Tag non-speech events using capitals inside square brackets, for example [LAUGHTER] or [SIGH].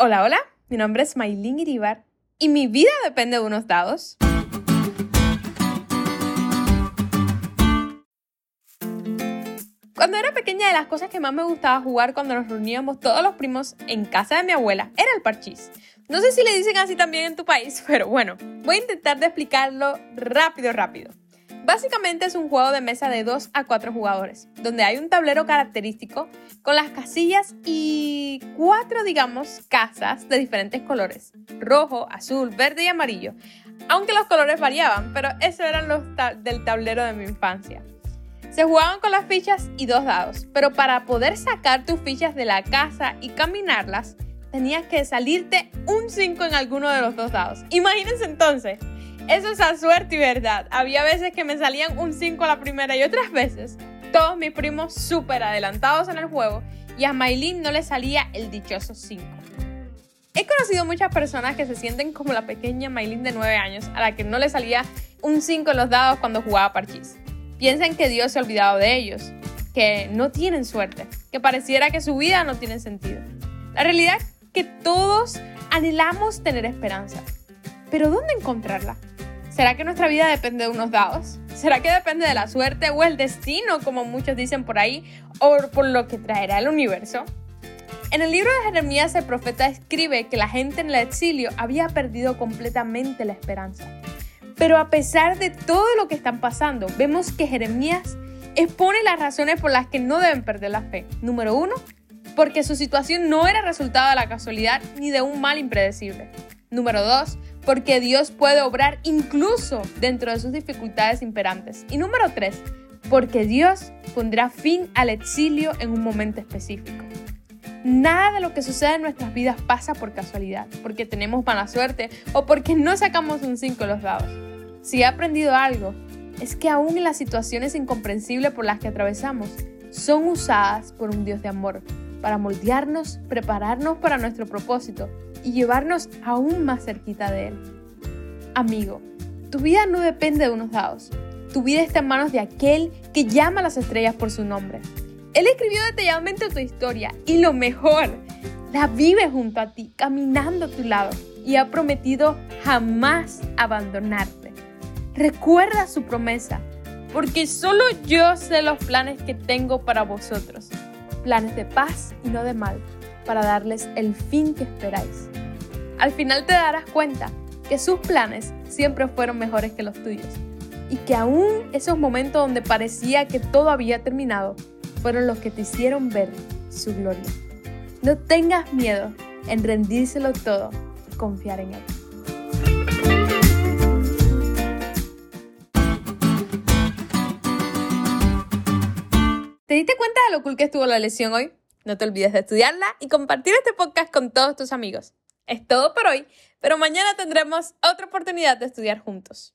Hola, hola, mi nombre es Maylin Iribar y mi vida depende de unos dados. Cuando era pequeña, de las cosas que más me gustaba jugar cuando nos reuníamos todos los primos en casa de mi abuela era el parchís. No sé si le dicen así también en tu país, [LAUGHS] pero bueno, voy a intentar de explicarlo rápido, rápido. Básicamente es un juego de mesa de 2 a 4 jugadores, donde hay un tablero característico con las casillas y cuatro, digamos, casas de diferentes colores, rojo, azul, verde y amarillo, aunque los colores variaban, pero esos eran los del tablero de mi infancia. Se jugaban con las fichas y dos dados, pero para poder sacar tus fichas de la casa y caminarlas, tenías que salirte un 5 en alguno de los dos dados. Imagínense entonces, eso es a suerte y verdad. Había veces que me salían un 5 a la primera y otras veces todos mis primos súper adelantados en el juego y a Maylin no le salía el dichoso 5. He conocido muchas personas que se sienten como la pequeña Maylin de 9 años a la que no le salía un 5 en los dados cuando jugaba parchís. Piensan que Dios se ha olvidado de ellos, que no tienen suerte, que pareciera que su vida no tiene sentido. La realidad es que todos anhelamos tener esperanza, pero ¿dónde encontrarla? ¿Será que nuestra vida depende de unos dados? ¿Será que depende de la suerte o el destino, como muchos dicen por ahí, o por lo que traerá el universo? En el libro de Jeremías el profeta escribe que la gente en el exilio había perdido completamente la esperanza. Pero a pesar de todo lo que están pasando, vemos que Jeremías expone las razones por las que no deben perder la fe. Número uno, porque su situación no era resultado de la casualidad ni de un mal impredecible. Número dos, porque Dios puede obrar incluso dentro de sus dificultades imperantes. Y número tres, porque Dios pondrá fin al exilio en un momento específico. Nada de lo que sucede en nuestras vidas pasa por casualidad, porque tenemos mala suerte o porque no sacamos un 5 en los dados. Si he aprendido algo, es que aún las situaciones incomprensibles por las que atravesamos, son usadas por un Dios de amor para moldearnos, prepararnos para nuestro propósito y llevarnos aún más cerquita de Él. Amigo, tu vida no depende de unos dados. Tu vida está en manos de aquel que llama a las estrellas por su nombre. Él escribió detalladamente tu historia y lo mejor, la vive junto a ti, caminando a tu lado y ha prometido jamás abandonarte. Recuerda su promesa, porque solo yo sé los planes que tengo para vosotros, planes de paz y no de mal para darles el fin que esperáis. Al final te darás cuenta que sus planes siempre fueron mejores que los tuyos y que aún esos momentos donde parecía que todo había terminado fueron los que te hicieron ver su gloria. No tengas miedo en rendírselo todo y confiar en Él. Diste cuenta de lo cool que estuvo la lección hoy? No te olvides de estudiarla y compartir este podcast con todos tus amigos. Es todo por hoy, pero mañana tendremos otra oportunidad de estudiar juntos.